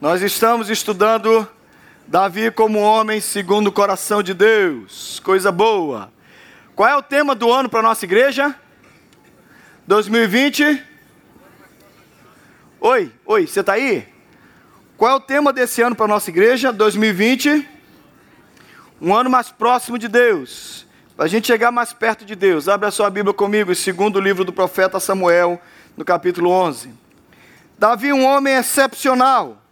Nós estamos estudando Davi como homem segundo o coração de Deus. Coisa boa. Qual é o tema do ano para nossa igreja? 2020? Oi, oi, você está aí? Qual é o tema desse ano para nossa igreja? 2020? Um ano mais próximo de Deus. Para a gente chegar mais perto de Deus. Abre a sua Bíblia comigo, segundo livro do profeta Samuel, no capítulo 11. Davi, um homem excepcional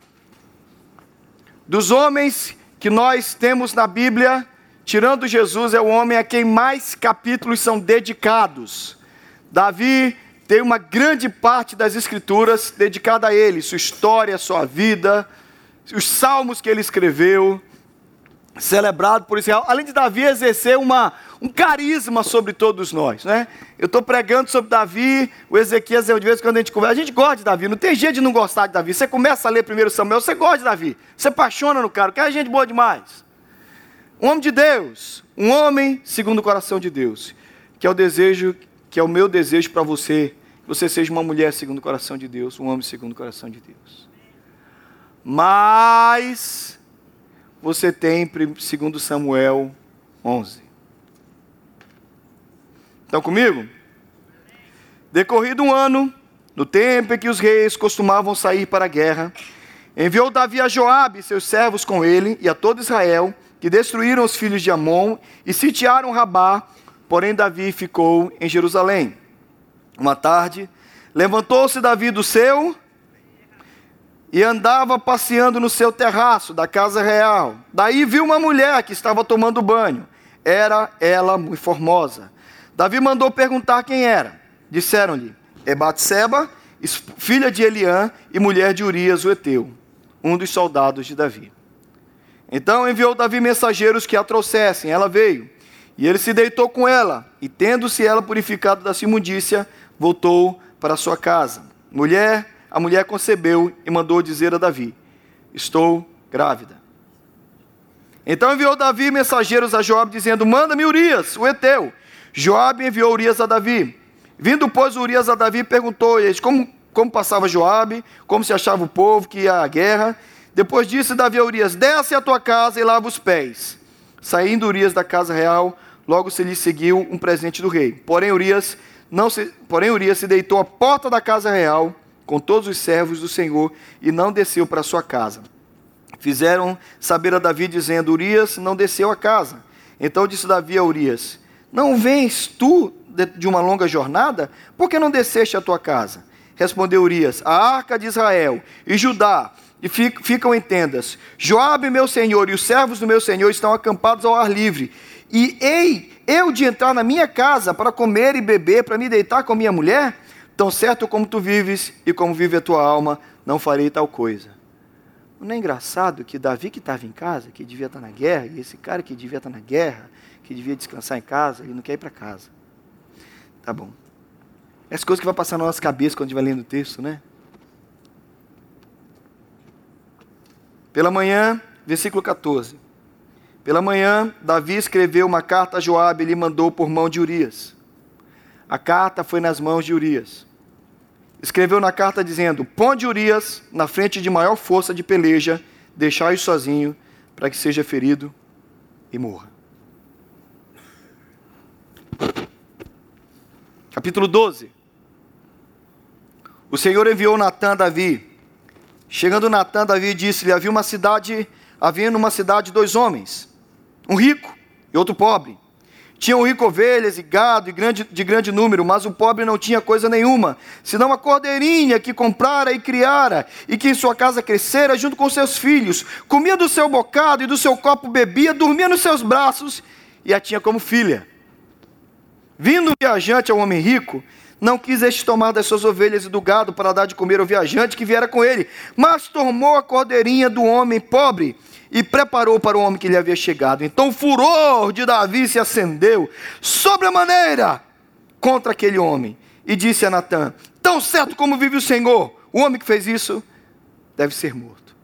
dos homens que nós temos na Bíblia, tirando Jesus, é o homem a quem mais capítulos são dedicados. Davi tem uma grande parte das Escrituras dedicada a ele, sua história, sua vida, os salmos que ele escreveu celebrado por Israel, além de Davi exercer uma, um carisma sobre todos nós. Né? Eu estou pregando sobre Davi, o Ezequias, de vez quando a gente conversa, a gente gosta de Davi, não tem jeito de não gostar de Davi. Você começa a ler 1 Samuel, você gosta de Davi, você apaixona no cara, que é gente boa demais. Um homem de Deus, um homem segundo o coração de Deus, que é o desejo, que é o meu desejo para você, que você seja uma mulher segundo o coração de Deus, um homem segundo o coração de Deus. Mas você tem segundo Samuel 11. Estão comigo? Decorrido um ano, no tempo em que os reis costumavam sair para a guerra, enviou Davi a Joabe e seus servos com ele e a todo Israel, que destruíram os filhos de Amon e sitiaram Rabá, porém Davi ficou em Jerusalém. Uma tarde, levantou-se Davi do seu e andava passeando no seu terraço da casa real. Daí viu uma mulher que estava tomando banho. Era ela muito formosa. Davi mandou perguntar quem era. Disseram-lhe: É Batseba, filha de Eliã e mulher de Urias o Eteu, um dos soldados de Davi. Então enviou Davi mensageiros que a trouxessem. Ela veio. E ele se deitou com ela, e tendo-se ela purificado da imundícia, voltou para sua casa. Mulher, a mulher concebeu e mandou dizer a Davi: Estou grávida. Então enviou Davi mensageiros a Joab, dizendo: Manda-me Urias, o Eteu. Joab enviou Urias a Davi. Vindo, pois, Urias a Davi, perguntou eles como, como passava Joabe, como se achava o povo que ia à guerra. Depois disse Davi a Urias: Desce à tua casa e lava os pés. Saindo Urias da casa real, logo se lhe seguiu um presente do rei. Porém, Urias não se, porém, Urias se deitou à porta da casa real com todos os servos do Senhor e não desceu para sua casa. Fizeram saber a Davi, dizendo: Urias não desceu a casa. Então disse Davi a Urias: Não vens tu de uma longa jornada? Por que não desceste a tua casa? Respondeu Urias: A arca de Israel e Judá e ficam em tendas. Joabe, meu senhor, e os servos do meu senhor estão acampados ao ar livre. E ei, eu de entrar na minha casa para comer e beber, para me deitar com minha mulher? Tão certo como tu vives e como vive a tua alma, não farei tal coisa. Não é engraçado que Davi que estava em casa, que devia estar na guerra, e esse cara que devia estar na guerra, que devia descansar em casa, ele não quer ir para casa. Tá bom. As coisas que vai passar na nossa cabeça quando a gente vai lendo o texto, né? Pela manhã, versículo 14. Pela manhã, Davi escreveu uma carta a Joabe e lhe mandou por mão de Urias. A carta foi nas mãos de Urias. Escreveu na carta dizendo: Ponde Urias na frente de maior força de peleja, deixai-o sozinho, para que seja ferido e morra. Capítulo 12. O Senhor enviou Natã a Davi. Chegando Natã, Davi disse-lhe: Havia uma cidade, havia numa cidade dois homens, um rico e outro pobre. Tinham rico ovelhas e gado e grande, de grande número, mas o pobre não tinha coisa nenhuma, senão uma cordeirinha que comprara e criara, e que em sua casa crescera junto com seus filhos. Comia do seu bocado e do seu copo bebia, dormia nos seus braços e a tinha como filha. Vindo o viajante ao homem rico, não quis este tomar das suas ovelhas e do gado para dar de comer ao viajante que viera com ele, mas tomou a cordeirinha do homem pobre e preparou para o homem que lhe havia chegado. Então o furor de Davi se acendeu sobre a maneira contra aquele homem e disse a Natã: Tão certo como vive o Senhor, o homem que fez isso deve ser morto.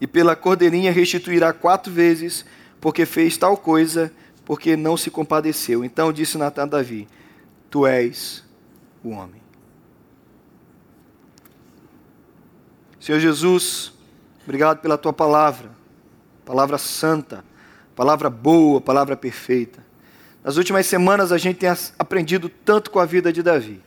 E pela cordeirinha restituirá quatro vezes, porque fez tal coisa, porque não se compadeceu. Então disse Natã a Davi: Tu és o homem. Senhor Jesus, obrigado pela tua palavra, palavra santa, palavra boa, palavra perfeita. Nas últimas semanas a gente tem aprendido tanto com a vida de Davi.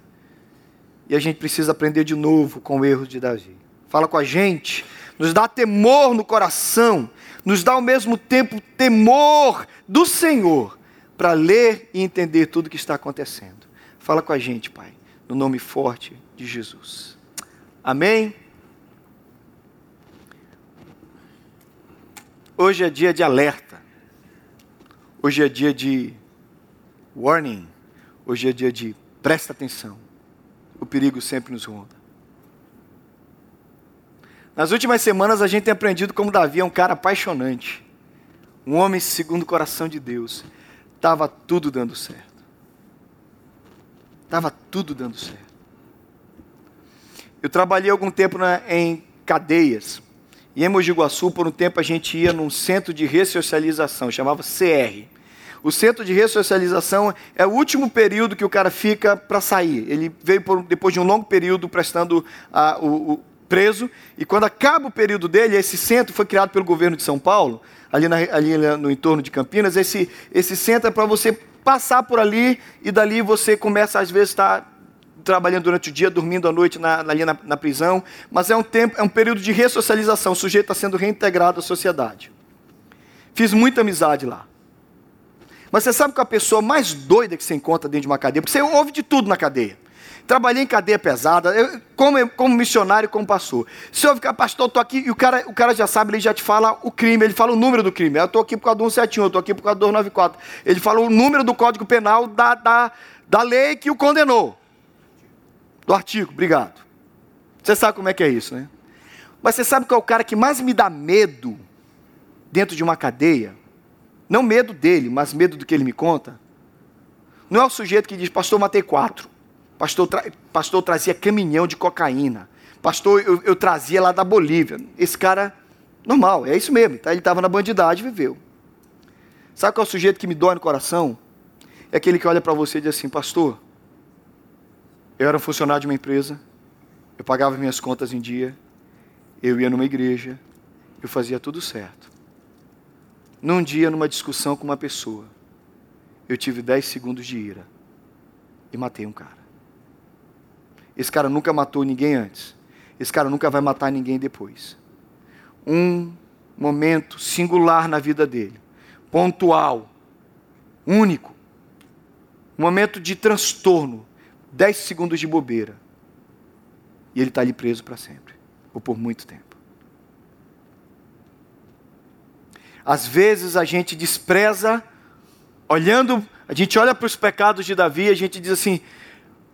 E a gente precisa aprender de novo com o erro de Davi. Fala com a gente, nos dá temor no coração, nos dá ao mesmo tempo temor do Senhor para ler e entender tudo o que está acontecendo. Fala com a gente, Pai, no nome forte de Jesus. Amém? Hoje é dia de alerta. Hoje é dia de warning. Hoje é dia de presta atenção. O perigo sempre nos ronda. Nas últimas semanas a gente tem aprendido como Davi é um cara apaixonante. Um homem segundo o coração de Deus. Estava tudo dando certo. Estava tudo dando certo. Eu trabalhei algum tempo na, em cadeias. E em Mogi Guaçu, por um tempo, a gente ia num centro de ressocialização, chamava CR. O centro de ressocialização é o último período que o cara fica para sair. Ele veio por, depois de um longo período prestando a, o, o, preso, e quando acaba o período dele, esse centro foi criado pelo governo de São Paulo, ali, na, ali no entorno de Campinas. Esse, esse centro é para você passar por ali e dali você começa, às vezes, estar. Tá trabalhando durante o dia, dormindo à noite na, ali na, na, prisão, mas é um tempo, é um período de ressocialização, o sujeito está sendo reintegrado à sociedade. Fiz muita amizade lá. Mas você sabe que a pessoa mais doida que você encontra dentro de uma cadeia, porque você ouve de tudo na cadeia. Trabalhei em cadeia pesada, eu, como, como missionário, como pastor. Se eu ficar, pastor, estou aqui, e o cara, o cara já sabe, ele já te fala o crime, ele fala o número do crime. Eu estou aqui por causa do 171, eu estou aqui por causa do 294. Ele fala o número do Código Penal da, da, da lei que o condenou do artigo, obrigado. Você sabe como é que é isso, né? Mas você sabe qual é o cara que mais me dá medo dentro de uma cadeia? Não medo dele, mas medo do que ele me conta. Não é o sujeito que diz, pastor, matei quatro. Pastor, tra... pastor trazia caminhão de cocaína. Pastor, eu, eu, trazia lá da Bolívia. Esse cara, normal, é isso mesmo. Tá? Ele estava na bandidade e viveu. Sabe qual é o sujeito que me dói no coração? É aquele que olha para você e diz assim, pastor, eu era um funcionário de uma empresa, eu pagava minhas contas em dia, eu ia numa igreja, eu fazia tudo certo. Num dia, numa discussão com uma pessoa, eu tive 10 segundos de ira e matei um cara. Esse cara nunca matou ninguém antes. Esse cara nunca vai matar ninguém depois. Um momento singular na vida dele, pontual, único. Um momento de transtorno, 10 segundos de bobeira. E ele está ali preso para sempre, ou por muito tempo. Às vezes a gente despreza, olhando, a gente olha para os pecados de Davi e a gente diz assim: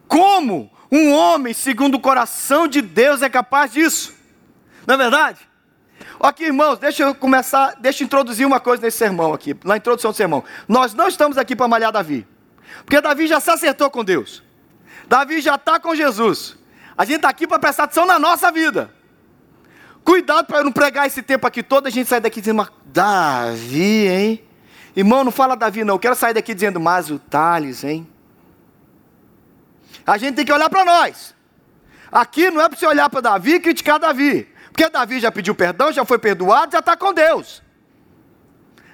como um homem segundo o coração de Deus é capaz disso? Não é verdade? Aqui, irmãos, deixa eu começar, deixa eu introduzir uma coisa nesse sermão aqui, na introdução do sermão. Nós não estamos aqui para malhar Davi, porque Davi já se acertou com Deus. Davi já está com Jesus. A gente está aqui para prestar atenção na nossa vida. Cuidado para não pregar esse tempo aqui todo, a gente sai daqui dizendo, Davi, hein? Irmão, não fala Davi não, eu quero sair daqui dizendo, mas o Thales, hein? A gente tem que olhar para nós. Aqui não é para você olhar para Davi e criticar Davi. Porque Davi já pediu perdão, já foi perdoado, já está com Deus.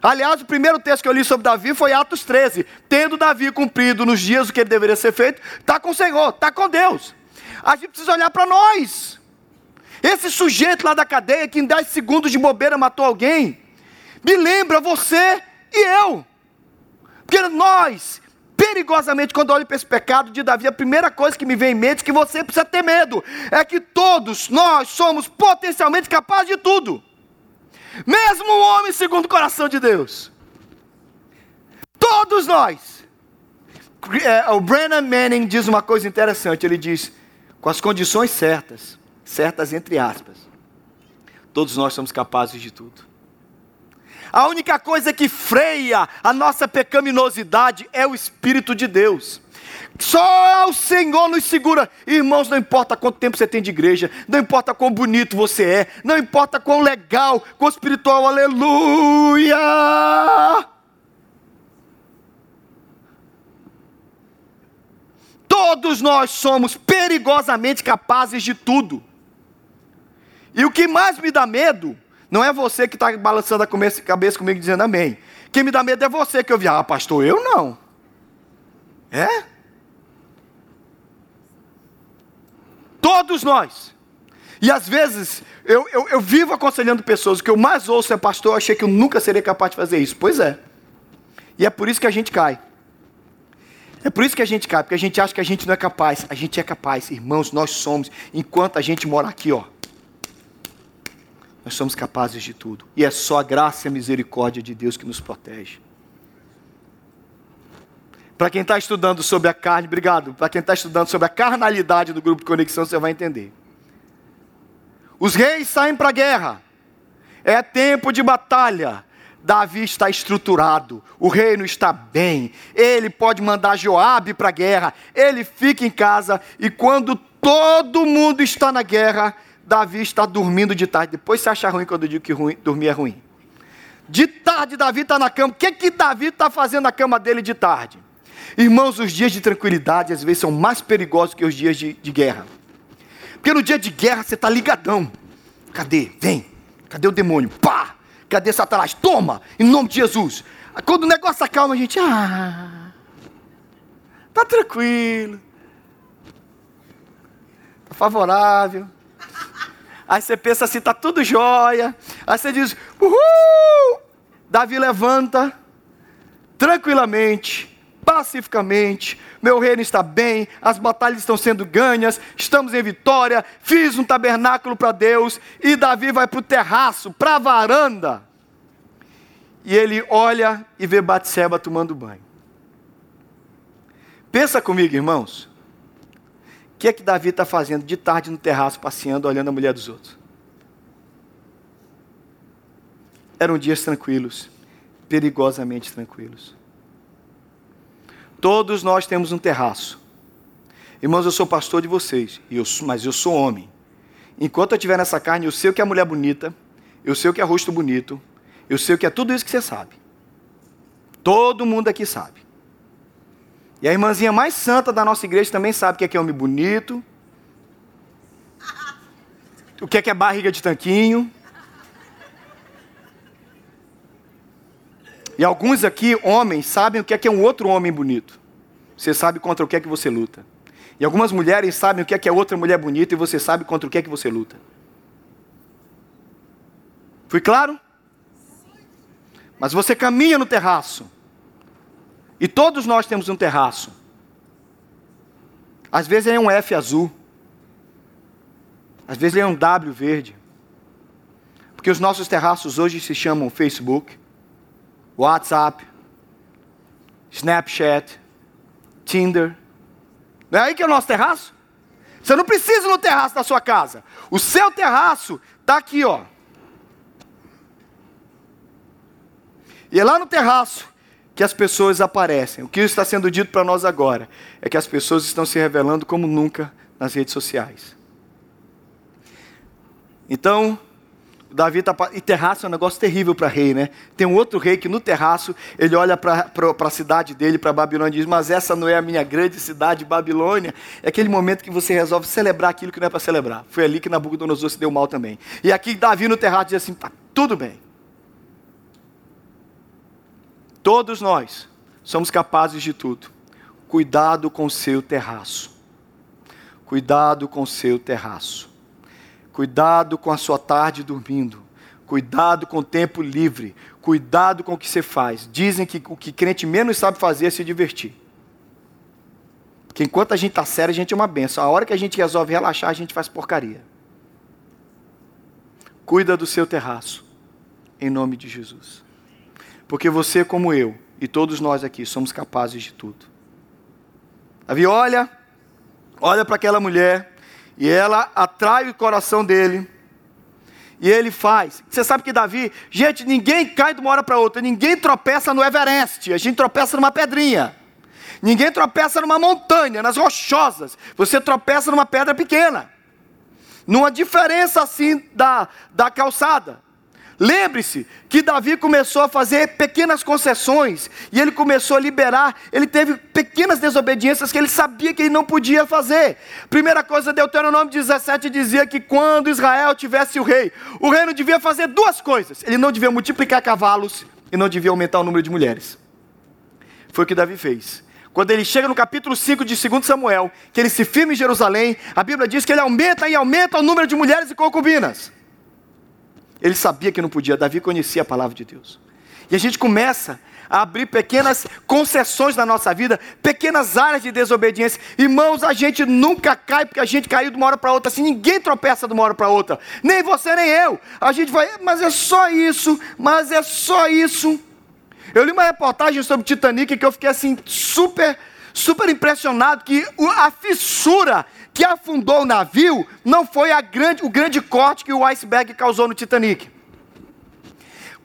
Aliás, o primeiro texto que eu li sobre Davi foi Atos 13. Tendo Davi cumprido nos dias o que ele deveria ser feito, está com o Senhor, está com Deus. A gente precisa olhar para nós. Esse sujeito lá da cadeia que em 10 segundos de bobeira matou alguém, me lembra você e eu. Porque nós, perigosamente, quando olho para esse pecado de Davi, a primeira coisa que me vem em mente é que você precisa ter medo. É que todos nós somos potencialmente capazes de tudo. Mesmo o homem segundo o coração de Deus. Todos nós. É, o Brennan Manning diz uma coisa interessante. Ele diz: com as condições certas, certas entre aspas, todos nós somos capazes de tudo. A única coisa que freia a nossa pecaminosidade é o Espírito de Deus. Só o Senhor nos segura. Irmãos, não importa quanto tempo você tem de igreja, não importa quão bonito você é, não importa quão legal, quão espiritual, aleluia. Todos nós somos perigosamente capazes de tudo. E o que mais me dá medo não é você que está balançando a cabeça comigo dizendo amém. Quem me dá medo é você que eu vi, ah, pastor, eu não. É? Todos nós. E às vezes eu, eu, eu, vivo aconselhando pessoas, o que eu mais ouço é, pastor, eu achei que eu nunca seria capaz de fazer isso. Pois é. E é por isso que a gente cai. É por isso que a gente cai, porque a gente acha que a gente não é capaz. A gente é capaz, irmãos, nós somos. Enquanto a gente mora aqui, ó. Nós somos capazes de tudo. E é só a graça e a misericórdia de Deus que nos protege. Para quem está estudando sobre a carne, obrigado. Para quem está estudando sobre a carnalidade do grupo de conexão, você vai entender. Os reis saem para a guerra. É tempo de batalha. Davi está estruturado, o reino está bem, ele pode mandar Joabe para a guerra, ele fica em casa e quando todo mundo está na guerra, Davi está dormindo de tarde. Depois você acha ruim quando eu digo que ruim, dormir é ruim. De tarde Davi está na cama. O que que Davi está fazendo na cama dele de tarde? Irmãos, os dias de tranquilidade às vezes são mais perigosos que os dias de, de guerra. Porque no dia de guerra você está ligadão. Cadê? Vem. Cadê o demônio? Pá! Cadê Satanás? Toma! Em nome de Jesus. Quando o negócio acalma, a gente. Ah! Tá tranquilo. Tá favorável. Aí você pensa assim, tá tudo jóia. Aí você diz, uhul! Davi levanta, tranquilamente, pacificamente, meu reino está bem, as batalhas estão sendo ganhas, estamos em vitória, fiz um tabernáculo para Deus, e Davi vai para o terraço, para a varanda, e ele olha e vê Batseba tomando banho. Pensa comigo, irmãos, que é que Davi está fazendo de tarde no terraço, passeando, olhando a mulher dos outros? Eram dias tranquilos, perigosamente tranquilos. Todos nós temos um terraço. Irmãos, eu sou pastor de vocês, eu, mas eu sou homem. Enquanto eu estiver nessa carne, eu sei o que é mulher bonita, eu sei o que é rosto bonito, eu sei o que é tudo isso que você sabe. Todo mundo aqui sabe. E a irmãzinha mais santa da nossa igreja também sabe o que é, que é homem bonito, o que é, que é barriga de tanquinho. E alguns aqui, homens, sabem o que é que é um outro homem bonito. Você sabe contra o que é que você luta. E algumas mulheres sabem o que é que é outra mulher bonita e você sabe contra o que é que você luta. Fui claro? Mas você caminha no terraço. E todos nós temos um terraço. Às vezes é um F azul. Às vezes é um W verde. Porque os nossos terraços hoje se chamam Facebook, WhatsApp, Snapchat, Tinder. Não é aí que é o nosso terraço? Você não precisa no terraço da sua casa. O seu terraço está aqui, ó. E é lá no terraço que as pessoas aparecem. O que está sendo dito para nós agora é que as pessoas estão se revelando como nunca nas redes sociais. Então, Davi está. E terraço é um negócio terrível para rei, né? Tem um outro rei que no terraço ele olha para a cidade dele, para Babilônia, e diz: Mas essa não é a minha grande cidade, Babilônia. É aquele momento que você resolve celebrar aquilo que não é para celebrar. Foi ali que Nabucodonosor se deu mal também. E aqui Davi no terraço diz assim: Tá tudo bem. Todos nós somos capazes de tudo. Cuidado com o seu terraço. Cuidado com seu terraço. Cuidado com a sua tarde dormindo. Cuidado com o tempo livre. Cuidado com o que você faz. Dizem que o que crente menos sabe fazer é se divertir. Porque enquanto a gente está sério, a gente é uma benção. A hora que a gente resolve relaxar, a gente faz porcaria. Cuida do seu terraço. Em nome de Jesus. Porque você, como eu, e todos nós aqui, somos capazes de tudo. Davi olha, olha para aquela mulher, e ela atrai o coração dele. E ele faz. Você sabe que Davi, gente, ninguém cai de uma hora para outra, ninguém tropeça no Everest, a gente tropeça numa pedrinha. Ninguém tropeça numa montanha, nas rochosas. Você tropeça numa pedra pequena. Numa diferença assim da, da calçada. Lembre-se que Davi começou a fazer pequenas concessões e ele começou a liberar. Ele teve pequenas desobediências que ele sabia que ele não podia fazer. Primeira coisa, Deuteronômio 17 dizia que quando Israel tivesse o rei, o rei não devia fazer duas coisas: ele não devia multiplicar cavalos e não devia aumentar o número de mulheres. Foi o que Davi fez. Quando ele chega no capítulo 5 de 2 Samuel, que ele se firma em Jerusalém, a Bíblia diz que ele aumenta e aumenta o número de mulheres e concubinas. Ele sabia que não podia, Davi conhecia a palavra de Deus. E a gente começa a abrir pequenas concessões na nossa vida, pequenas áreas de desobediência. Irmãos, a gente nunca cai porque a gente caiu de uma hora para outra, assim, ninguém tropeça de uma hora para outra, nem você nem eu. A gente vai, mas é só isso, mas é só isso. Eu li uma reportagem sobre Titanic que eu fiquei assim super super impressionado que a fissura que afundou o navio não foi grande, o grande corte que o iceberg causou no Titanic.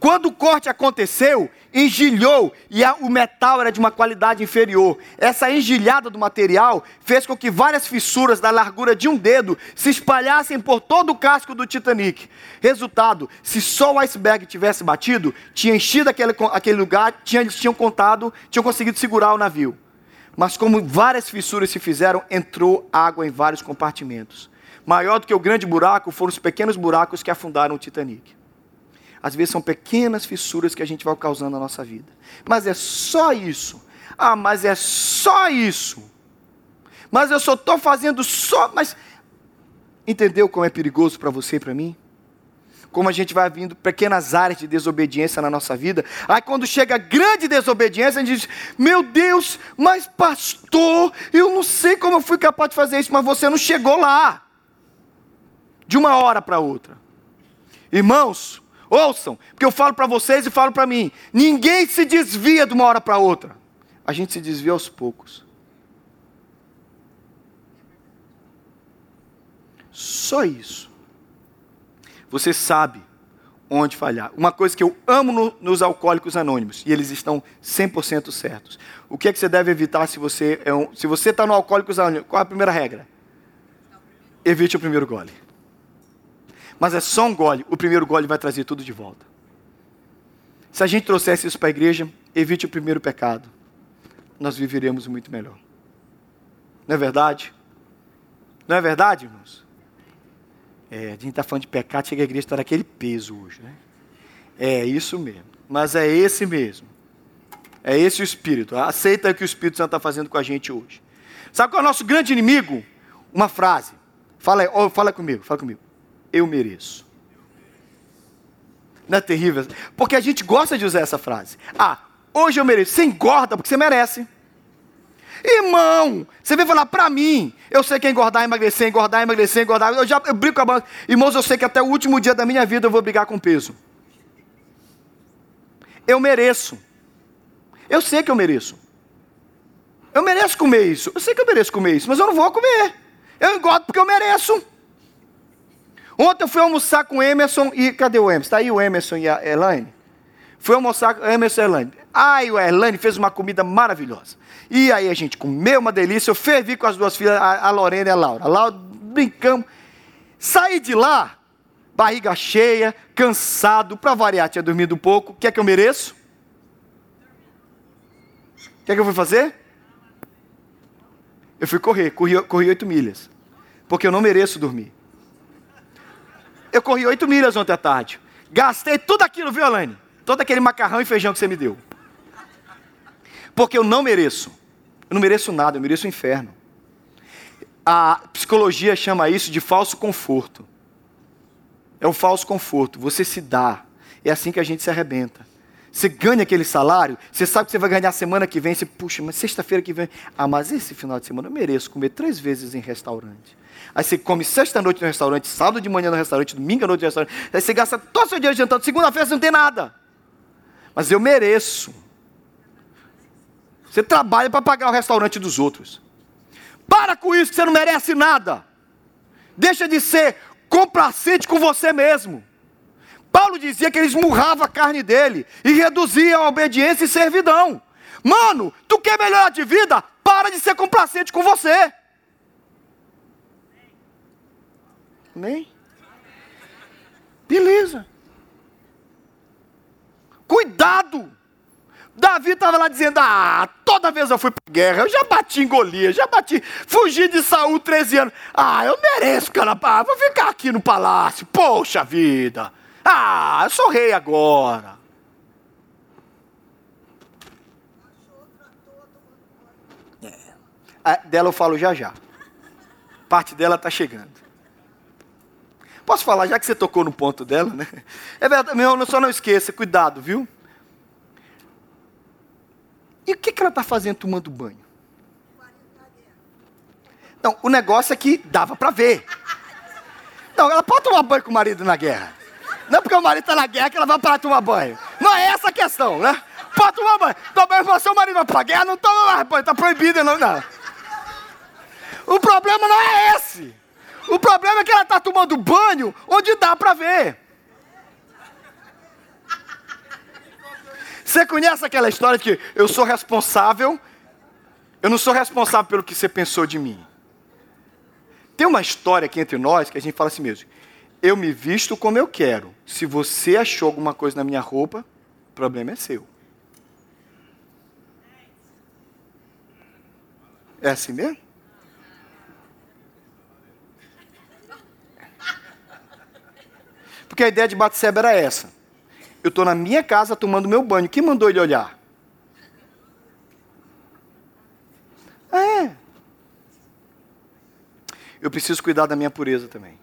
Quando o corte aconteceu, engilhou e a, o metal era de uma qualidade inferior. Essa engilhada do material fez com que várias fissuras da largura de um dedo se espalhassem por todo o casco do Titanic. Resultado: se só o iceberg tivesse batido, tinha enchido aquele, aquele lugar, tinha, eles tinham contado, tinham conseguido segurar o navio. Mas como várias fissuras se fizeram, entrou água em vários compartimentos. Maior do que o grande buraco foram os pequenos buracos que afundaram o Titanic. Às vezes são pequenas fissuras que a gente vai causando na nossa vida. Mas é só isso. Ah, mas é só isso. Mas eu só estou fazendo só. Mas entendeu como é perigoso para você e para mim? Como a gente vai vindo pequenas áreas de desobediência na nossa vida. Aí quando chega grande desobediência, a gente diz: Meu Deus, mas pastor, eu não sei como eu fui capaz de fazer isso, mas você não chegou lá. De uma hora para outra. Irmãos, ouçam, porque eu falo para vocês e falo para mim: ninguém se desvia de uma hora para outra. A gente se desvia aos poucos. Só isso você sabe onde falhar. Uma coisa que eu amo no, nos alcoólicos anônimos, e eles estão 100% certos. O que é que você deve evitar se você é um, se você está no alcoólicos anônimos? Qual é a primeira regra? Evite o primeiro gole. Mas é só um gole, o primeiro gole vai trazer tudo de volta. Se a gente trouxesse isso para a igreja, evite o primeiro pecado. Nós viveremos muito melhor. Não é verdade? Não é verdade, irmãos? É, a gente está falando de pecado, chega a igreja está naquele peso hoje, né? É isso mesmo. Mas é esse mesmo. É esse o Espírito. Aceita o que o Espírito Santo está fazendo com a gente hoje. Sabe qual é o nosso grande inimigo? Uma frase. Fala, oh, fala comigo, fala comigo. Eu mereço. Não é terrível? Porque a gente gosta de usar essa frase. Ah, hoje eu mereço. Você engorda porque você merece. Irmão, você vem falar para mim, eu sei que é engordar, emagrecer, engordar, emagrecer, engordar. Eu já eu brigo com a banca. Irmãos, eu sei que até o último dia da minha vida eu vou brigar com peso. Eu mereço. Eu sei que eu mereço. Eu mereço comer isso. Eu sei que eu mereço comer isso, mas eu não vou comer. Eu engordo porque eu mereço. Ontem eu fui almoçar com o Emerson e. Cadê o Emerson? Está aí o Emerson e a Elaine? Fui almoçar com Emerson e a Elaine. Ai, o Elaine fez uma comida maravilhosa. E aí a gente comeu uma delícia. Eu fervi com as duas filhas, a, Lorena e a Laura. Lá brincamos. Saí de lá, barriga cheia, cansado. Para variar, tinha dormido um pouco. O que é que eu mereço? O que é que eu fui fazer? Eu fui correr, corri, corri 8 milhas. Porque eu não mereço dormir. Eu corri 8 milhas ontem à tarde. Gastei tudo aquilo, viu, Elaine? Todo aquele macarrão e feijão que você me deu. Porque eu não mereço. Eu não mereço nada, eu mereço o inferno. A psicologia chama isso de falso conforto. É o falso conforto. Você se dá. É assim que a gente se arrebenta. Você ganha aquele salário, você sabe que você vai ganhar semana que vem, você, puxa, mas sexta-feira que vem, ah, mas esse final de semana eu mereço comer três vezes em restaurante. Aí você come sexta-noite no restaurante, sábado de manhã no restaurante, domingo à noite no restaurante, aí você gasta todo o seu dia jantando, segunda-feira você não tem nada. Mas eu mereço. Você trabalha para pagar o restaurante dos outros. Para com isso, que você não merece nada. Deixa de ser complacente com você mesmo. Paulo dizia que ele esmurrava a carne dele e reduzia a obediência e servidão. Mano, tu quer melhorar de vida? Para de ser complacente com você. Amém? Beleza. Davi estava lá dizendo: Ah, toda vez eu fui para guerra, eu já bati em Golias, já bati, fugi de Saul 13 anos. Ah, eu mereço, cara, ah, vou ficar aqui no palácio. Poxa vida! Ah, eu sou rei agora. É. Dela eu falo já já. Parte dela está chegando. Posso falar, já que você tocou no ponto dela, né? É verdade, meu, só não esqueça, cuidado, viu? E o que, que ela está fazendo tomando banho? Não, o negócio é que dava para ver. Não, ela pode tomar banho com o marido na guerra. Não é porque o marido está na guerra que ela vai parar de tomar banho. Não é essa a questão, né? Pode tomar banho. Toma banho com seu marido vai para a guerra, não toma mais banho, está proibido, não, não. O problema não é esse. O problema é que ela está tomando banho onde dá para ver. Você conhece aquela história que eu sou responsável, eu não sou responsável pelo que você pensou de mim. Tem uma história aqui entre nós que a gente fala assim mesmo. Eu me visto como eu quero. Se você achou alguma coisa na minha roupa, o problema é seu. É assim mesmo? Porque a ideia de Batseba era essa. Eu estou na minha casa tomando meu banho. Quem mandou ele olhar? É. Eu preciso cuidar da minha pureza também.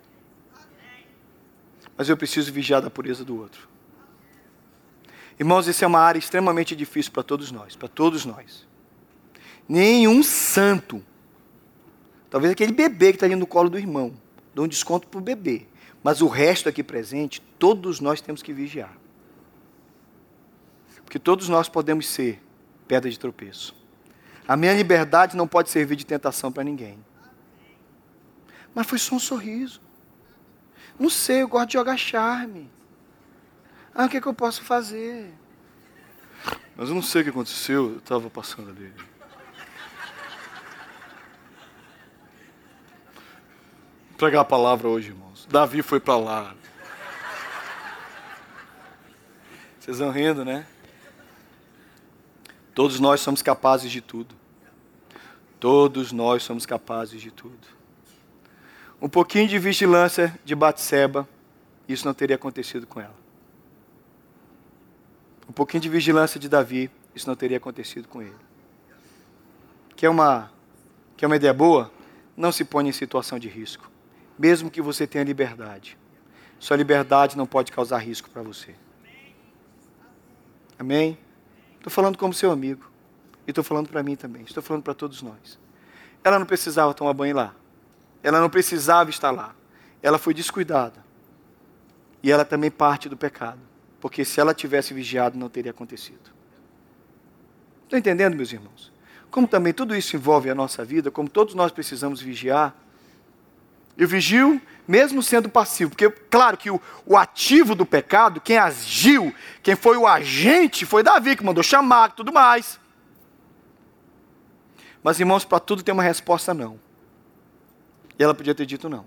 Mas eu preciso vigiar da pureza do outro. Irmãos, isso é uma área extremamente difícil para todos nós, para todos nós. Nenhum santo, talvez aquele bebê que está ali no colo do irmão, dá um desconto para o bebê. Mas o resto aqui presente, todos nós temos que vigiar. Porque todos nós podemos ser pedra de tropeço. A minha liberdade não pode servir de tentação para ninguém. Mas foi só um sorriso. Não sei, eu gosto de jogar charme. Ah, o que, é que eu posso fazer? Mas eu não sei o que aconteceu, eu estava passando ali. pregar a palavra hoje, irmãos. Davi foi para lá. Vocês vão rindo, né? Todos nós somos capazes de tudo. Todos nós somos capazes de tudo. Um pouquinho de vigilância de Batseba, isso não teria acontecido com ela. Um pouquinho de vigilância de Davi, isso não teria acontecido com ele. Quer uma, quer uma ideia boa? Não se ponha em situação de risco mesmo que você tenha liberdade. Sua liberdade não pode causar risco para você. Amém? Estou falando como seu amigo. E estou falando para mim também. Estou falando para todos nós. Ela não precisava tomar banho lá. Ela não precisava estar lá. Ela foi descuidada. E ela também parte do pecado. Porque se ela tivesse vigiado, não teria acontecido. Estão entendendo, meus irmãos? Como também tudo isso envolve a nossa vida, como todos nós precisamos vigiar, eu vigio, mesmo sendo passivo, porque, claro, que o, o, ativo do pecado, quem agiu, quem foi o agente, foi Davi, que mandou chamar e tudo mais. Mas, irmãos, para tudo tem uma resposta não. E ela podia ter dito não.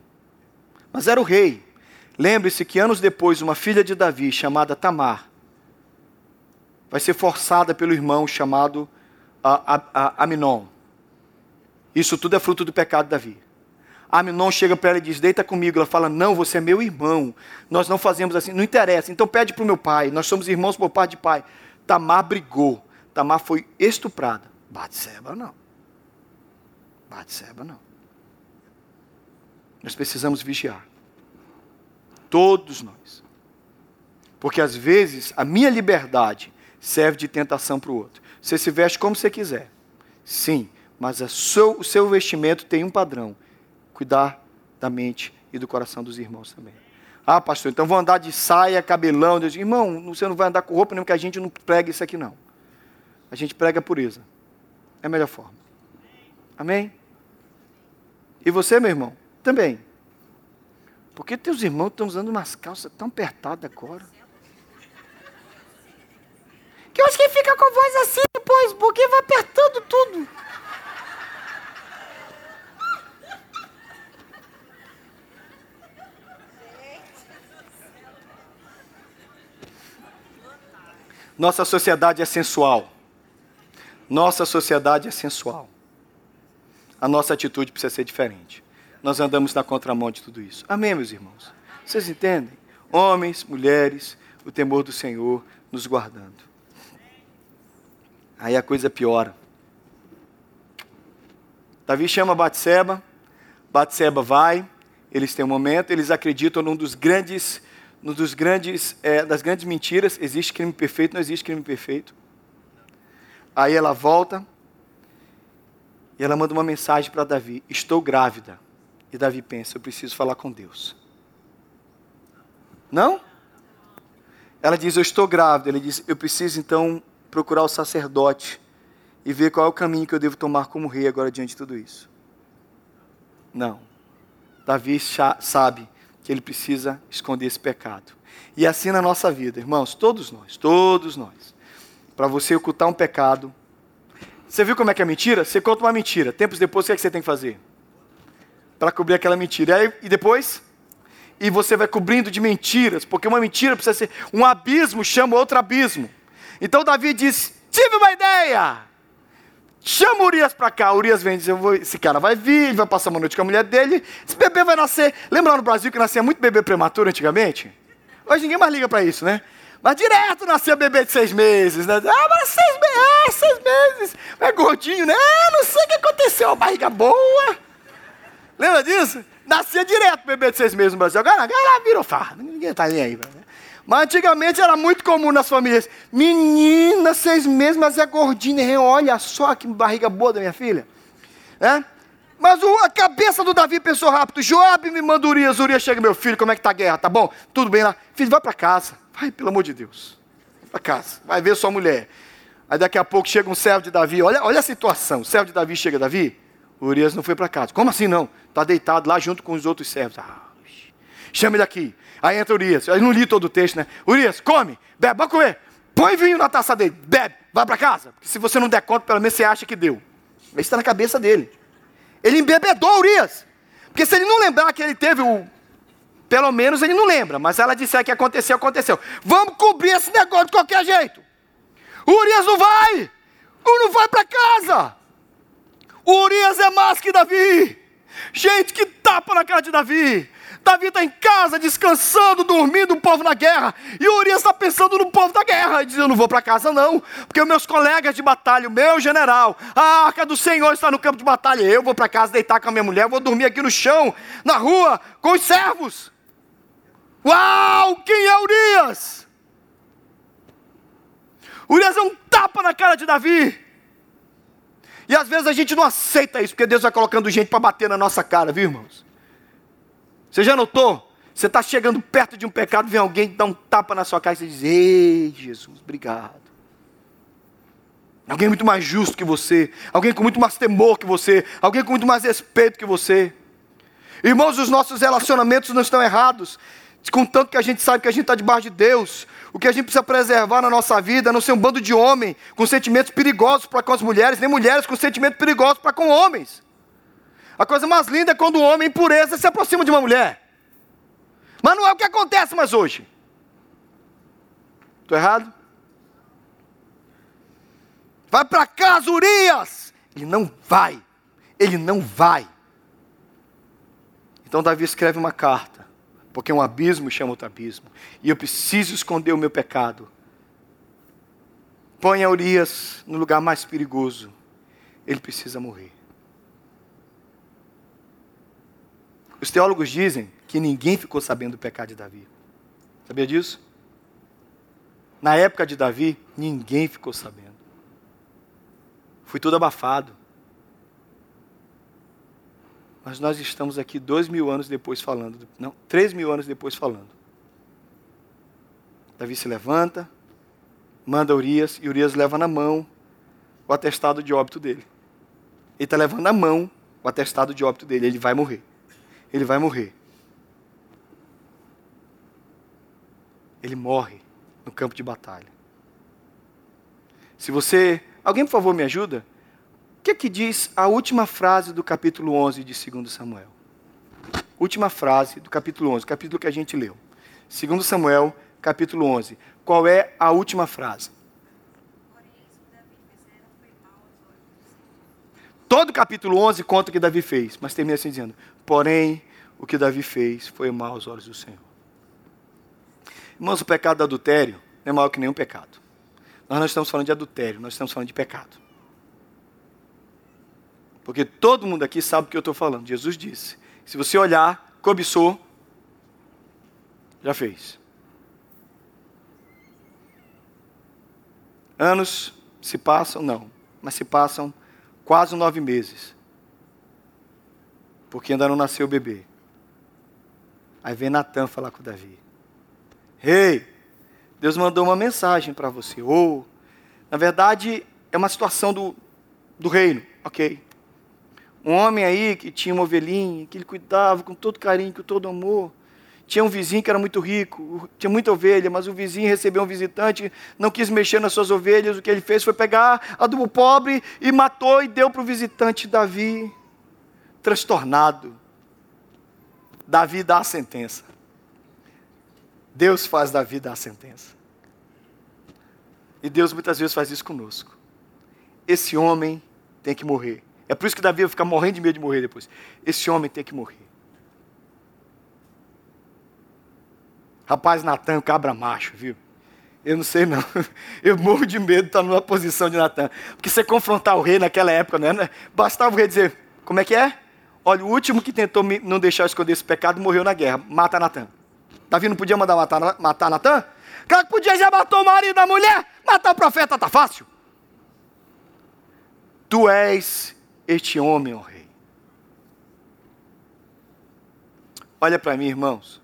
Mas era o rei. Lembre-se que anos depois, uma filha de Davi, chamada Tamar, vai ser forçada pelo irmão chamado Aminon. Isso tudo é fruto do pecado de Davi. Aminon chega para ela e diz: Deita comigo. Ela fala: Não, você é meu irmão. Nós não fazemos assim. Não interessa. Então pede para o meu pai. Nós somos irmãos por parte de pai. Tamar brigou. Tamar foi estuprada. Batseba não. Batseba não. Nós precisamos vigiar. Todos nós. Porque às vezes a minha liberdade serve de tentação para o outro. Você se veste como você quiser. Sim, mas seu, o seu vestimento tem um padrão cuidar da mente e do coração dos irmãos também. Ah, pastor, então vou andar de saia, cabelão. Deus, irmão, você não vai andar com roupa nenhuma, que a gente não prega isso aqui, não. A gente prega a pureza. É a melhor forma. Amém? E você, meu irmão? Também. Porque teus irmãos estão usando umas calças tão apertadas agora. Que acho que fica com voz assim depois, porque vai apertando tudo. Nossa sociedade é sensual. Nossa sociedade é sensual. A nossa atitude precisa ser diferente. Nós andamos na contramão de tudo isso. Amém, meus irmãos? Vocês entendem? Homens, mulheres, o temor do Senhor nos guardando. Aí a coisa piora. Davi chama Batseba, Batseba vai, eles têm um momento, eles acreditam num dos grandes, dos grandes, é, das grandes mentiras, existe crime perfeito, não existe crime perfeito. Aí ela volta e ela manda uma mensagem para Davi: Estou grávida. E Davi pensa: Eu preciso falar com Deus. Não? Ela diz: Eu estou grávida. Ele diz: Eu preciso então procurar o sacerdote e ver qual é o caminho que eu devo tomar como rei agora diante de tudo isso. Não. Davi sabe que ele precisa esconder esse pecado. E assim na nossa vida, irmãos, todos nós, todos nós. Para você ocultar um pecado. Você viu como é que é mentira? Você conta uma mentira. Tempos depois, o que, é que você tem que fazer? Para cobrir aquela mentira. E, aí, e depois? E você vai cobrindo de mentiras, porque uma mentira precisa ser. Um abismo chama outro abismo. Então Davi diz: Tive uma ideia. Chama Urias para cá. Urias vem diz: Esse cara vai vir, ele vai passar uma noite com a mulher dele. Esse bebê vai nascer. Lembra no Brasil que nascia muito bebê prematuro antigamente? Hoje ninguém mais liga para isso, né? Mas direto nascia bebê de seis meses, né? Ah, mas seis meses, ah, seis meses. É gordinho, né? Ah, não sei o que aconteceu, a barriga boa. Lembra disso? Nascia direto bebê de seis meses no Brasil. Agora, agora virou farra. Ninguém está nem aí. Né? Mas antigamente era muito comum nas famílias. Menina, seis meses, mas é gordinha. Olha só que barriga boa da minha filha. É? Mas o, a cabeça do Davi pensou rápido. Joab me manda Urias. Urias chega, meu filho, como é que está a guerra? Tá bom? Tudo bem lá? Filho, vai para casa. Vai, pelo amor de Deus. Vai para casa. Vai ver sua mulher. Aí daqui a pouco chega um servo de Davi. Olha, olha a situação. O servo de Davi chega, Davi. Urias não foi para casa. Como assim não? Está deitado lá junto com os outros servos. Ah, chama ele aqui. Aí entra Urias. Eu não li todo o texto, né? Urias, come, bebe, vai comer. Põe vinho na taça dele, bebe, vai para casa. Porque se você não der conta, pelo menos você acha que deu. Isso está na cabeça dele. Ele embebedou Urias. Porque se ele não lembrar que ele teve o. Pelo menos ele não lembra, mas ela disser que aconteceu, aconteceu. Vamos cobrir esse negócio de qualquer jeito. Urias não vai! Não vai para casa! Urias é mais que Davi! Gente, que tapa na cara de Davi! Davi está em casa, descansando, dormindo, o povo na guerra. E Urias está pensando no povo da guerra. E diz: Eu não vou para casa, não, porque meus colegas de batalha, o meu general, a arca do Senhor está no campo de batalha. Eu vou para casa deitar com a minha mulher, vou dormir aqui no chão, na rua, com os servos. Uau! Quem é Urias? Urias é um tapa na cara de Davi. E às vezes a gente não aceita isso, porque Deus vai colocando gente para bater na nossa cara, viu, irmãos? Você já notou? Você está chegando perto de um pecado, vem alguém dar um tapa na sua cara e você diz: Ei, Jesus, obrigado. Alguém muito mais justo que você, alguém com muito mais temor que você, alguém com muito mais respeito que você. Irmãos, os nossos relacionamentos não estão errados, contanto que a gente sabe que a gente está debaixo de Deus. O que a gente precisa preservar na nossa vida é não ser um bando de homem com sentimentos perigosos para com as mulheres, nem mulheres com sentimentos perigosos para com homens. A coisa mais linda é quando o homem em pureza se aproxima de uma mulher. Mas não é o que acontece mais hoje. Estou errado? Vai para casa, Urias! Ele não vai. Ele não vai. Então Davi escreve uma carta, porque um abismo chama outro abismo, e eu preciso esconder o meu pecado. Ponha Urias no lugar mais perigoso. Ele precisa morrer. Os teólogos dizem que ninguém ficou sabendo do pecado de Davi. Sabia disso? Na época de Davi, ninguém ficou sabendo. Foi tudo abafado. Mas nós estamos aqui dois mil anos depois falando, não, três mil anos depois falando. Davi se levanta, manda Urias, e Urias leva na mão o atestado de óbito dele. Ele está levando na mão o atestado de óbito dele, ele vai morrer ele vai morrer. Ele morre no campo de batalha. Se você. Alguém, por favor, me ajuda? O que é que diz a última frase do capítulo 11 de 2 Samuel? Última frase do capítulo 11, capítulo que a gente leu. 2 Samuel, capítulo 11. Qual é a última frase? Todo o capítulo 11 conta o que Davi fez, mas termina assim dizendo: Porém, o que Davi fez foi mal aos olhos do Senhor. Irmãos, o pecado do adultério não é maior que nenhum pecado. Nós não estamos falando de adultério, nós estamos falando de pecado. Porque todo mundo aqui sabe o que eu estou falando. Jesus disse: se você olhar, cobiçou, já fez. Anos se passam, não, mas se passam quase nove meses. Porque ainda não nasceu o bebê. Aí vem Natan falar com Davi. Rei, hey, Deus mandou uma mensagem para você. Ou, na verdade, é uma situação do, do reino, ok? Um homem aí que tinha uma ovelhinha, que ele cuidava com todo carinho, com todo amor. Tinha um vizinho que era muito rico, tinha muita ovelha, mas o vizinho recebeu um visitante, não quis mexer nas suas ovelhas. O que ele fez foi pegar a do pobre e matou e deu para o visitante Davi, transtornado. Davi dá a sentença. Deus faz Davi dar a sentença. E Deus muitas vezes faz isso conosco. Esse homem tem que morrer. É por isso que Davi vai ficar morrendo de medo de morrer depois. Esse homem tem que morrer. Rapaz, Natan, cabra macho, viu? Eu não sei não. Eu morro de medo de estar numa posição de Natan. Porque você confrontar o rei naquela época, né? Bastava o rei dizer, como é que é? Olha, o último que tentou não deixar esconder esse pecado morreu na guerra. Mata Natan. Davi não podia mandar matar, matar Natan? Claro que podia, já matou o marido da mulher. Matar o profeta tá fácil. Tu és este homem, ó rei. Olha para mim, irmãos.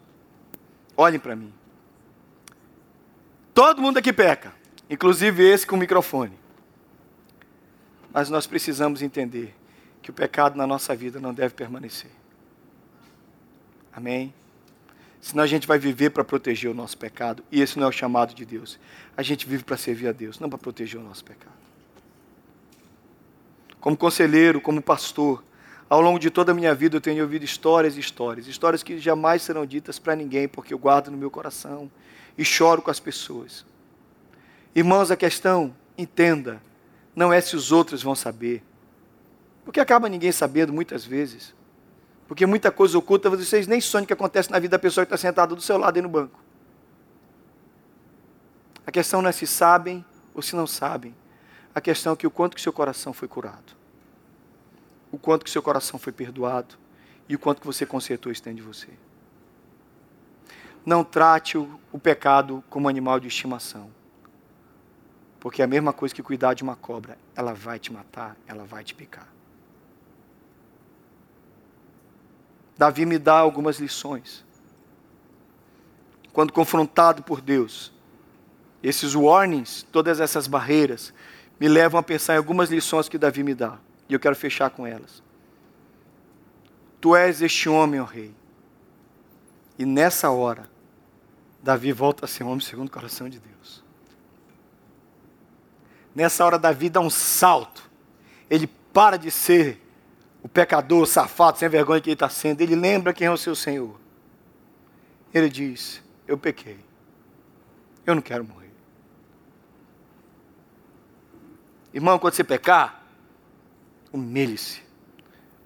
Olhem para mim. Todo mundo aqui peca, inclusive esse com o microfone. Mas nós precisamos entender que o pecado na nossa vida não deve permanecer. Amém? Senão a gente vai viver para proteger o nosso pecado, e esse não é o chamado de Deus. A gente vive para servir a Deus, não para proteger o nosso pecado como conselheiro, como pastor, ao longo de toda a minha vida eu tenho ouvido histórias e histórias, histórias que jamais serão ditas para ninguém, porque eu guardo no meu coração e choro com as pessoas. Irmãos, a questão, entenda, não é se os outros vão saber, porque acaba ninguém sabendo muitas vezes, porque muita coisa oculta vocês nem sonham que acontece na vida da pessoa que está sentada do seu lado aí no banco. A questão não é se sabem ou se não sabem, a questão é que o quanto que seu coração foi curado. O quanto que seu coração foi perdoado. E o quanto que você consertou isso dentro de você. Não trate o, o pecado como animal de estimação. Porque é a mesma coisa que cuidar de uma cobra. Ela vai te matar, ela vai te picar. Davi me dá algumas lições. Quando confrontado por Deus, esses warnings, todas essas barreiras, me levam a pensar em algumas lições que Davi me dá. E eu quero fechar com elas. Tu és este homem, ó rei. E nessa hora, Davi volta a ser homem segundo o coração de Deus. Nessa hora, Davi dá um salto. Ele para de ser o pecador, safado, sem vergonha que ele está sendo. Ele lembra quem é o seu Senhor. Ele diz: Eu pequei. Eu não quero morrer. Irmão, quando você pecar, humilhe-se.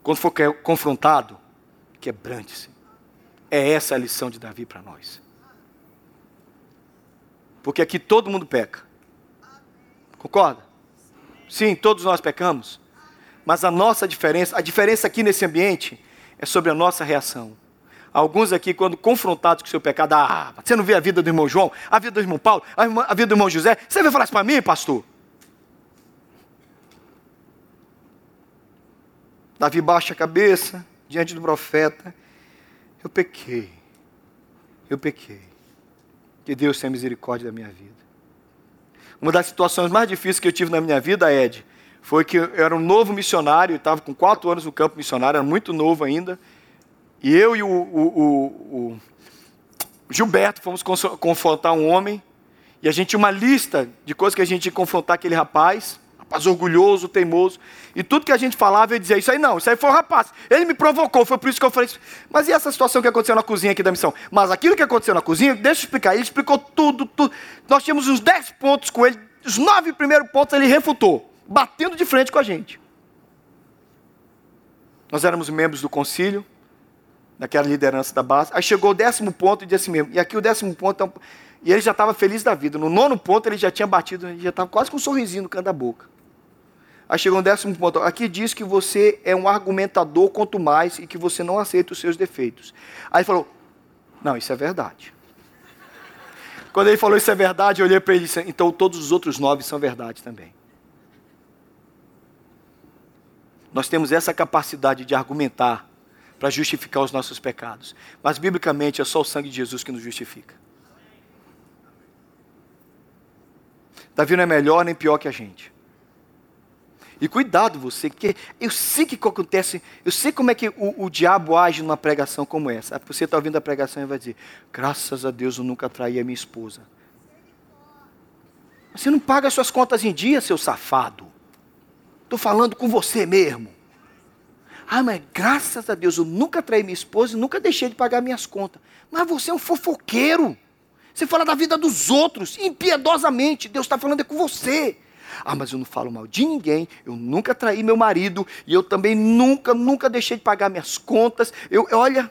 Quando for confrontado, quebrante-se. É essa a lição de Davi para nós. Porque aqui todo mundo peca. Concorda? Sim, todos nós pecamos. Mas a nossa diferença, a diferença aqui nesse ambiente, é sobre a nossa reação. Alguns aqui, quando confrontados com o seu pecado, ah, você não vê a vida do irmão João, a vida do irmão Paulo, a vida do irmão José, você vai falar isso para mim, pastor? Davi baixa a cabeça diante do profeta. Eu pequei. Eu pequei. Que Deus tenha misericórdia da minha vida. Uma das situações mais difíceis que eu tive na minha vida, Ed, foi que eu era um novo missionário, estava com quatro anos no campo missionário, era muito novo ainda. E eu e o, o, o, o Gilberto fomos confrontar um homem. E a gente tinha uma lista de coisas que a gente ia confrontar aquele rapaz rapaz orgulhoso, teimoso. E tudo que a gente falava, ele dizia, isso aí não, isso aí foi o rapaz. Ele me provocou, foi por isso que eu falei isso. Mas e essa situação que aconteceu na cozinha aqui da missão? Mas aquilo que aconteceu na cozinha, deixa eu explicar. Ele explicou tudo, tudo. Nós tínhamos uns 10 pontos com ele, os nove primeiros pontos ele refutou, batendo de frente com a gente. Nós éramos membros do concílio, naquela liderança da base. Aí chegou o décimo ponto e disse mesmo. E aqui o décimo ponto, é e ele já estava feliz da vida. No nono ponto ele já tinha batido, ele já estava quase com um sorrisinho no canto da boca. Aí chegou o décimo ponto. Aqui diz que você é um argumentador quanto mais e que você não aceita os seus defeitos. Aí ele falou: Não, isso é verdade. Quando ele falou isso é verdade, eu olhei para ele e disse: Então todos os outros nove são verdade também. Nós temos essa capacidade de argumentar para justificar os nossos pecados. Mas, biblicamente, é só o sangue de Jesus que nos justifica. Davi não é melhor nem pior que a gente. E cuidado você, porque eu sei que acontece, eu sei como é que o, o diabo age numa pregação como essa. Você está ouvindo a pregação e vai dizer, graças a Deus eu nunca traí a minha esposa. Você não paga suas contas em dia, seu safado. Estou falando com você mesmo. Ah, mas graças a Deus eu nunca traí minha esposa e nunca deixei de pagar minhas contas. Mas você é um fofoqueiro. Você fala da vida dos outros, impiedosamente. Deus está falando é com você. Ah, mas eu não falo mal de ninguém, eu nunca traí meu marido, e eu também nunca, nunca deixei de pagar minhas contas. Eu, olha,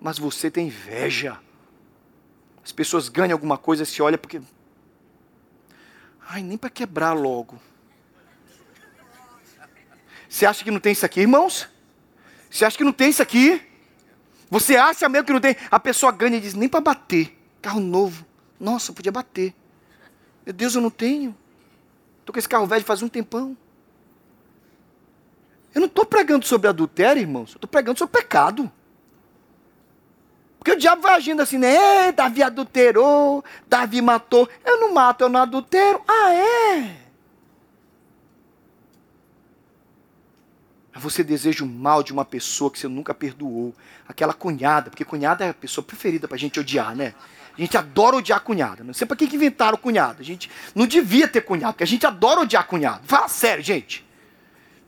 mas você tem inveja. As pessoas ganham alguma coisa, se olha porque. Ai, nem para quebrar logo. Você acha que não tem isso aqui, irmãos? Você acha que não tem isso aqui? Você acha mesmo que não tem? A pessoa ganha e diz: nem para bater. Carro novo. Nossa, podia bater. Meu Deus, eu não tenho. Estou com esse carro velho faz um tempão. Eu não estou pregando sobre adultério, irmãos. Eu estou pregando sobre pecado. Porque o diabo vai agindo assim, né? Davi adulterou, Davi matou. Eu não mato, eu não adultero. Ah, é? Você deseja o mal de uma pessoa que você nunca perdoou. Aquela cunhada, porque cunhada é a pessoa preferida para a gente odiar, né? A gente adora odiar cunhada. Não sei para que inventaram cunhada. A gente não devia ter cunhado, porque a gente adora odiar cunhado. Fala sério, gente.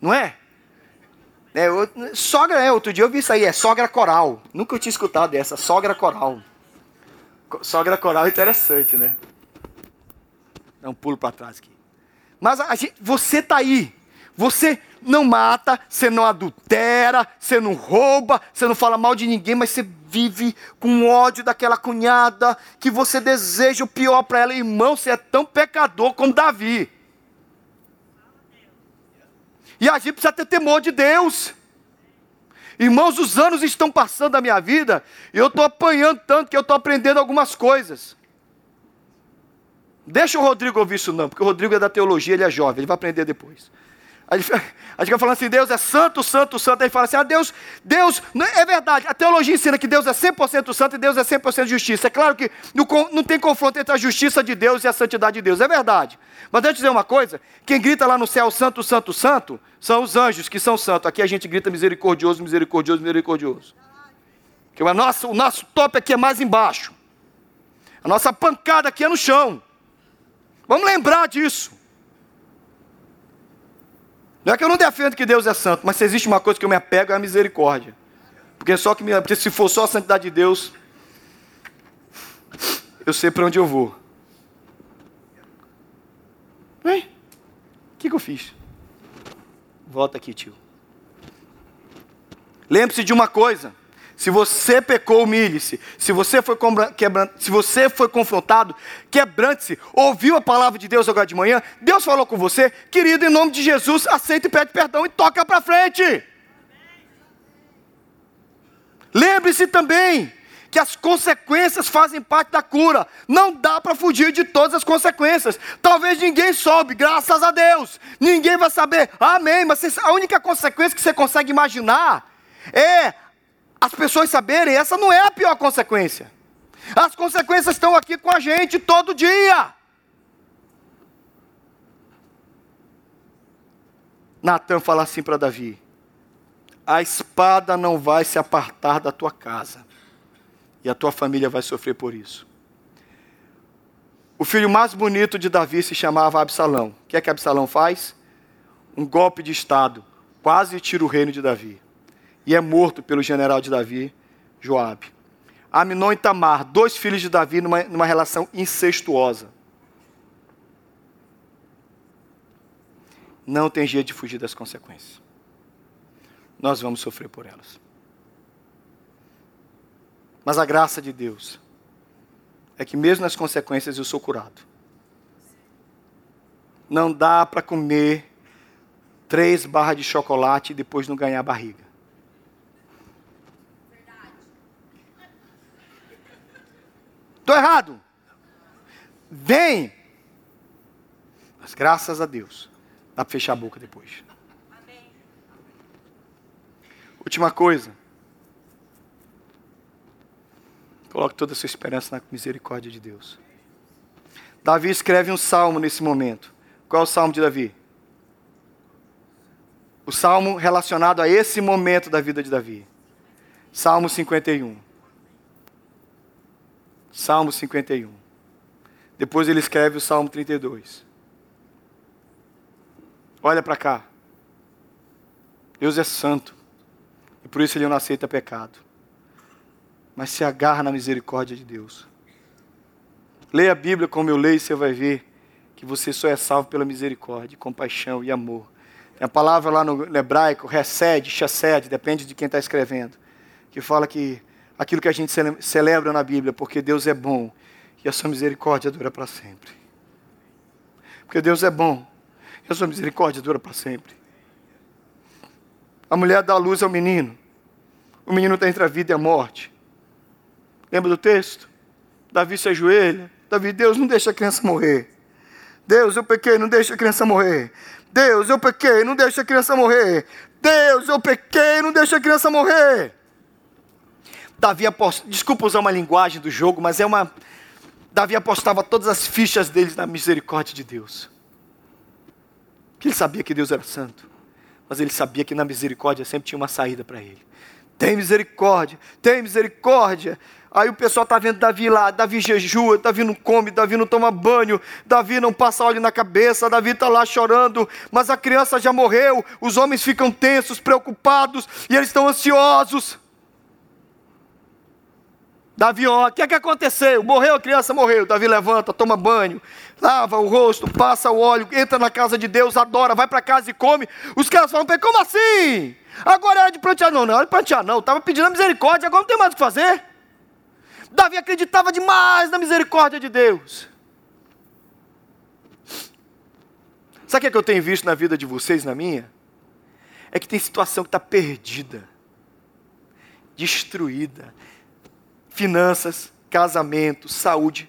Não é? é eu, sogra, é, outro dia eu vi isso aí, é sogra coral. Nunca eu tinha escutado essa, sogra coral. Sogra coral é interessante, né? Dá um pulo para trás aqui. Mas a gente, você tá aí. Você não mata, você não adultera, você não rouba, você não fala mal de ninguém, mas você vive com ódio daquela cunhada, que você deseja o pior para ela. Irmão, você é tão pecador como Davi. E a gente precisa ter temor de Deus. Irmãos, os anos estão passando da minha vida e eu estou apanhando tanto que eu estou aprendendo algumas coisas. Deixa o Rodrigo ouvir isso não, porque o Rodrigo é da teologia, ele é jovem, ele vai aprender depois. A gente, a gente fica falando assim, Deus é santo, santo, santo. Aí fala assim, ah, Deus, Deus, é verdade, a teologia ensina que Deus é 100% santo e Deus é 100% justiça. É claro que não, não tem confronto entre a justiça de Deus e a santidade de Deus, é verdade. Mas deixa eu dizer uma coisa, quem grita lá no céu, santo, santo, santo, são os anjos que são santos. Aqui a gente grita misericordioso, misericordioso, misericordioso. Que o nosso, o nosso top aqui é mais embaixo. A nossa pancada aqui é no chão. Vamos lembrar disso. Não é que eu não defendo que Deus é santo, mas se existe uma coisa que eu me apego é a misericórdia. Porque só que me, porque se for só a santidade de Deus, eu sei para onde eu vou. Vem. O que, que eu fiz? Volta aqui, tio. Lembre-se de uma coisa. Se você pecou, humilhe-se. Se você foi se você foi confrontado, quebrante-se. Ouviu a palavra de Deus agora de manhã? Deus falou com você, querido, em nome de Jesus, aceita e pede perdão e toca para frente. Lembre-se também que as consequências fazem parte da cura. Não dá para fugir de todas as consequências. Talvez ninguém soube, graças a Deus. Ninguém vai saber. Amém. Mas a única consequência que você consegue imaginar é as pessoas saberem, essa não é a pior consequência. As consequências estão aqui com a gente todo dia. Natan fala assim para Davi: A espada não vai se apartar da tua casa, e a tua família vai sofrer por isso. O filho mais bonito de Davi se chamava Absalão. O que é que Absalão faz? Um golpe de Estado, quase tira o reino de Davi e é morto pelo general de Davi, Joabe. Aminon e Tamar, dois filhos de Davi numa, numa relação incestuosa. Não tem jeito de fugir das consequências. nós vamos sofrer por elas. Mas a graça de Deus é que, mesmo nas consequências, eu sou curado. Não dá para comer três barras de chocolate e depois não ganhar barriga. Estou errado. Vem. Mas graças a Deus, dá para fechar a boca depois. Amém. Última coisa. Coloque toda a sua esperança na misericórdia de Deus. Davi escreve um salmo nesse momento. Qual é o salmo de Davi? O salmo relacionado a esse momento da vida de Davi. Salmo 51. Salmo 51. Depois ele escreve o Salmo 32. Olha para cá. Deus é santo. E por isso ele não aceita pecado mas se agarra na misericórdia de Deus. Leia a Bíblia como eu leio, e você vai ver que você só é salvo pela misericórdia, compaixão e amor. Tem a palavra lá no hebraico, recede, chacede, depende de quem está escrevendo, que fala que aquilo que a gente celebra na Bíblia, porque Deus é bom e a sua misericórdia dura para sempre. Porque Deus é bom e a sua misericórdia dura para sempre. A mulher dá luz ao menino. O menino está entre a vida e a morte. Lembra do texto? Davi se ajoelha. Davi, Deus, não deixa a criança morrer. Deus, eu pequei, não deixa a criança morrer. Deus, eu pequei, não deixa a criança morrer. Deus, eu pequei, não deixa a criança morrer. Davi apostava, desculpa usar uma linguagem do jogo, mas é uma. Davi apostava todas as fichas deles na misericórdia de Deus. Porque ele sabia que Deus era santo, mas ele sabia que na misericórdia sempre tinha uma saída para ele. Tem misericórdia, tem misericórdia. Aí o pessoal está vendo Davi lá, Davi jejua, Davi não come, Davi não toma banho, Davi não passa óleo na cabeça, Davi está lá chorando, mas a criança já morreu, os homens ficam tensos, preocupados, e eles estão ansiosos. Davi, ó, o que é que aconteceu? Morreu a criança, morreu. Davi levanta, toma banho, lava o rosto, passa o óleo, entra na casa de Deus, adora, vai para casa e come. Os caras falam, como assim? Agora é hora de plantear, não, não é hora de plantear, não. Estava pedindo a misericórdia, agora não tem mais o que fazer. Davi acreditava demais na misericórdia de Deus. Sabe o que, é eu tenho visto na vida de vocês, na minha? É que tem situação que está perdida, destruída. Finanças, casamento, saúde.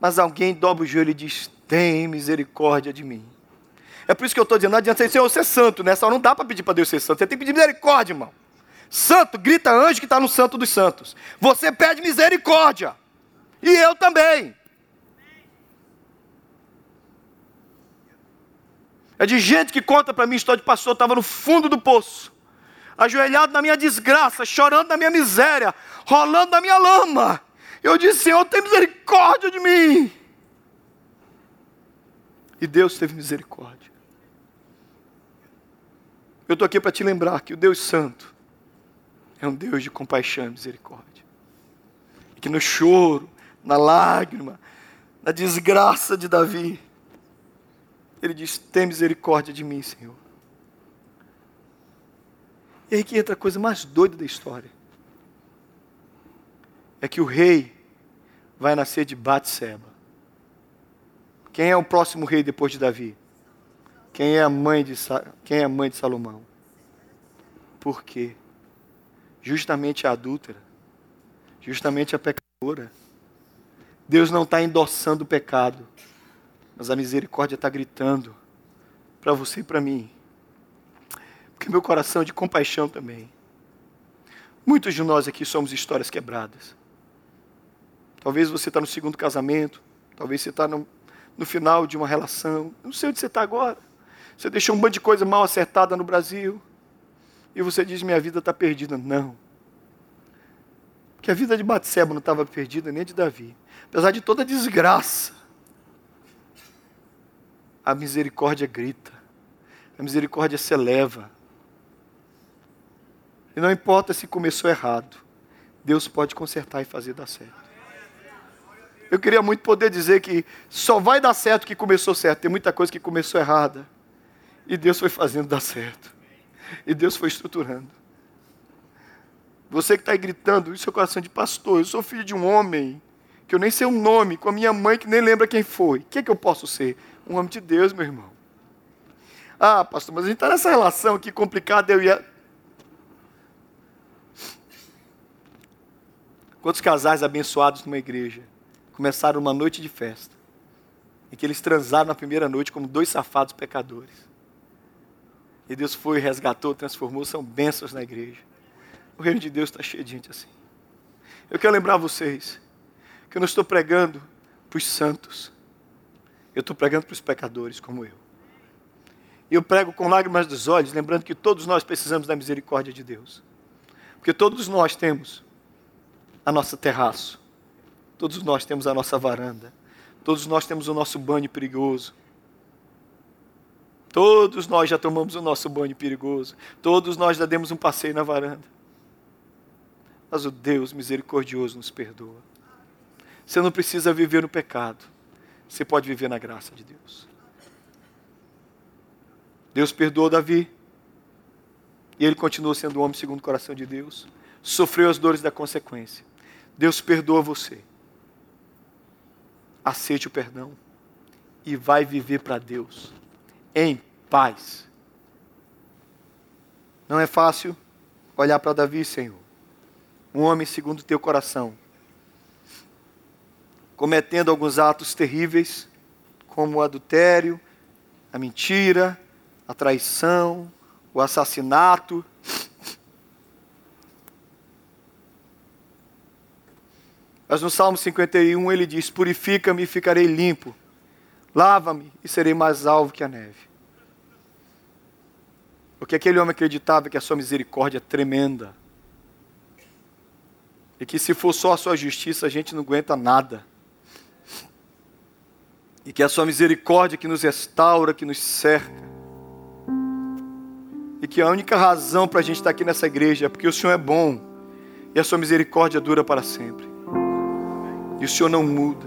Mas alguém dobra o joelho e diz: Tem misericórdia de mim. É por isso que eu estou dizendo: não adianta Senhor ser santo, nessa hora não dá para pedir para Deus ser santo. Você tem que pedir misericórdia, irmão. Santo, grita anjo que está no santo dos santos. Você pede misericórdia. E eu também. É de gente que conta para mim história de pastor, estava no fundo do poço, ajoelhado na minha desgraça, chorando na minha miséria, rolando na minha lama. Eu disse, Senhor, tem misericórdia de mim. E Deus teve misericórdia. Eu estou aqui para te lembrar que o Deus Santo é um Deus de compaixão e misericórdia. E que no choro, na lágrima, na desgraça de Davi, ele diz: Tem misericórdia de mim, Senhor. E aí que entra a coisa mais doida da história. É que o rei vai nascer de Batseba. Quem é o próximo rei depois de Davi? Quem é a mãe de, quem é a mãe de Salomão? Por quê? justamente a adúltera, justamente a pecadora. Deus não está endossando o pecado, mas a misericórdia está gritando para você e para mim. Porque meu coração é de compaixão também. Muitos de nós aqui somos histórias quebradas. Talvez você está no segundo casamento, talvez você está no, no final de uma relação. Não sei onde você está agora. Você deixou um monte de coisa mal acertada no Brasil e você diz: minha vida está perdida. Não. Porque a vida de Batseba não estava perdida, nem de Davi. Apesar de toda a desgraça, a misericórdia grita, a misericórdia se eleva. E não importa se começou errado, Deus pode consertar e fazer dar certo. Eu queria muito poder dizer que só vai dar certo que começou certo. Tem muita coisa que começou errada. E Deus foi fazendo dar certo. E Deus foi estruturando. Você que está aí gritando, isso é coração de pastor. Eu sou filho de um homem, que eu nem sei o nome, com a minha mãe que nem lembra quem foi. O que é que eu posso ser? Um homem de Deus, meu irmão. Ah, pastor, mas a gente está nessa relação aqui complicada, eu ia. Quantos casais abençoados numa igreja começaram uma noite de festa, em que eles transaram na primeira noite como dois safados pecadores. E Deus foi, resgatou, transformou, são bênçãos na igreja. O reino de Deus está cheio de gente assim. Eu quero lembrar vocês que eu não estou pregando para os santos, eu estou pregando para os pecadores como eu. E eu prego com lágrimas dos olhos, lembrando que todos nós precisamos da misericórdia de Deus. Porque todos nós temos a nossa terraço, todos nós temos a nossa varanda, todos nós temos o nosso banho perigoso. Todos nós já tomamos o nosso banho perigoso. Todos nós já demos um passeio na varanda. Mas o Deus misericordioso nos perdoa. Você não precisa viver no pecado. Você pode viver na graça de Deus. Deus perdoou Davi. E ele continuou sendo um homem segundo o coração de Deus. Sofreu as dores da consequência. Deus perdoa você. Aceite o perdão. E vai viver para Deus. Em paz. Não é fácil olhar para Davi, Senhor. Um homem segundo o teu coração. Cometendo alguns atos terríveis, como o adultério, a mentira, a traição, o assassinato. Mas no Salmo 51 ele diz: Purifica-me e ficarei limpo, lava-me e serei mais alvo que a neve. Porque aquele homem acreditava que a sua misericórdia é tremenda. E que se for só a sua justiça, a gente não aguenta nada. E que é a sua misericórdia que nos restaura, que nos cerca e que a única razão para a gente estar aqui nessa igreja é porque o Senhor é bom e a sua misericórdia dura para sempre. E o Senhor não muda.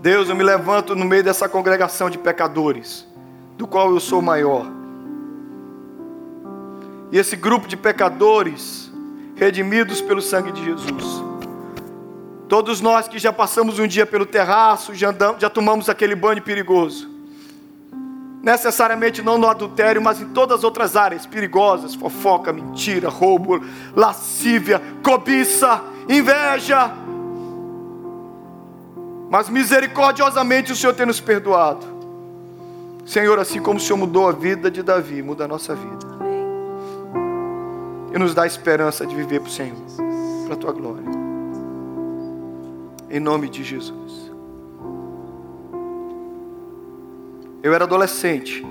Deus, eu me levanto no meio dessa congregação de pecadores, do qual eu sou maior. E esse grupo de pecadores, redimidos pelo sangue de Jesus. Todos nós que já passamos um dia pelo terraço, já, andamos, já tomamos aquele banho perigoso necessariamente não no adultério, mas em todas as outras áreas perigosas fofoca, mentira, roubo, lascívia, cobiça, inveja. Mas misericordiosamente o Senhor tem nos perdoado. Senhor, assim como o Senhor mudou a vida de Davi, muda a nossa vida. E nos dá esperança de viver para o Senhor, para a tua glória. Em nome de Jesus. Eu era adolescente.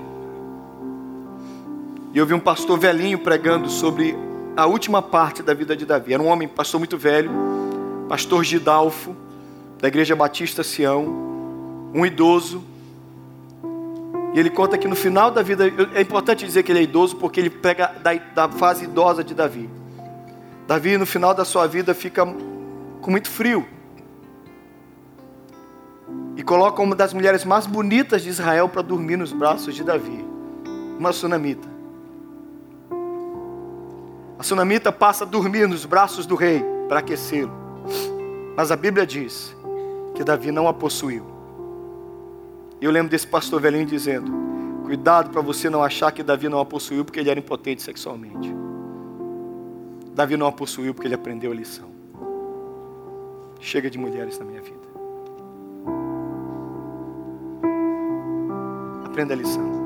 E eu vi um pastor velhinho pregando sobre a última parte da vida de Davi. Era um homem, pastor muito velho, pastor Gidalfo, da Igreja Batista Sião, um idoso. E ele conta que no final da vida, é importante dizer que ele é idoso porque ele pega da, da fase idosa de Davi. Davi, no final da sua vida, fica com muito frio e coloca uma das mulheres mais bonitas de Israel para dormir nos braços de Davi, uma sunamita. A sunamita passa a dormir nos braços do rei para aquecê-lo. Mas a Bíblia diz que Davi não a possuiu. Eu lembro desse pastor velhinho dizendo: Cuidado para você não achar que Davi não a possuiu porque ele era impotente sexualmente. Davi não a possuiu porque ele aprendeu a lição. Chega de mulheres na minha vida. Aprenda a lição.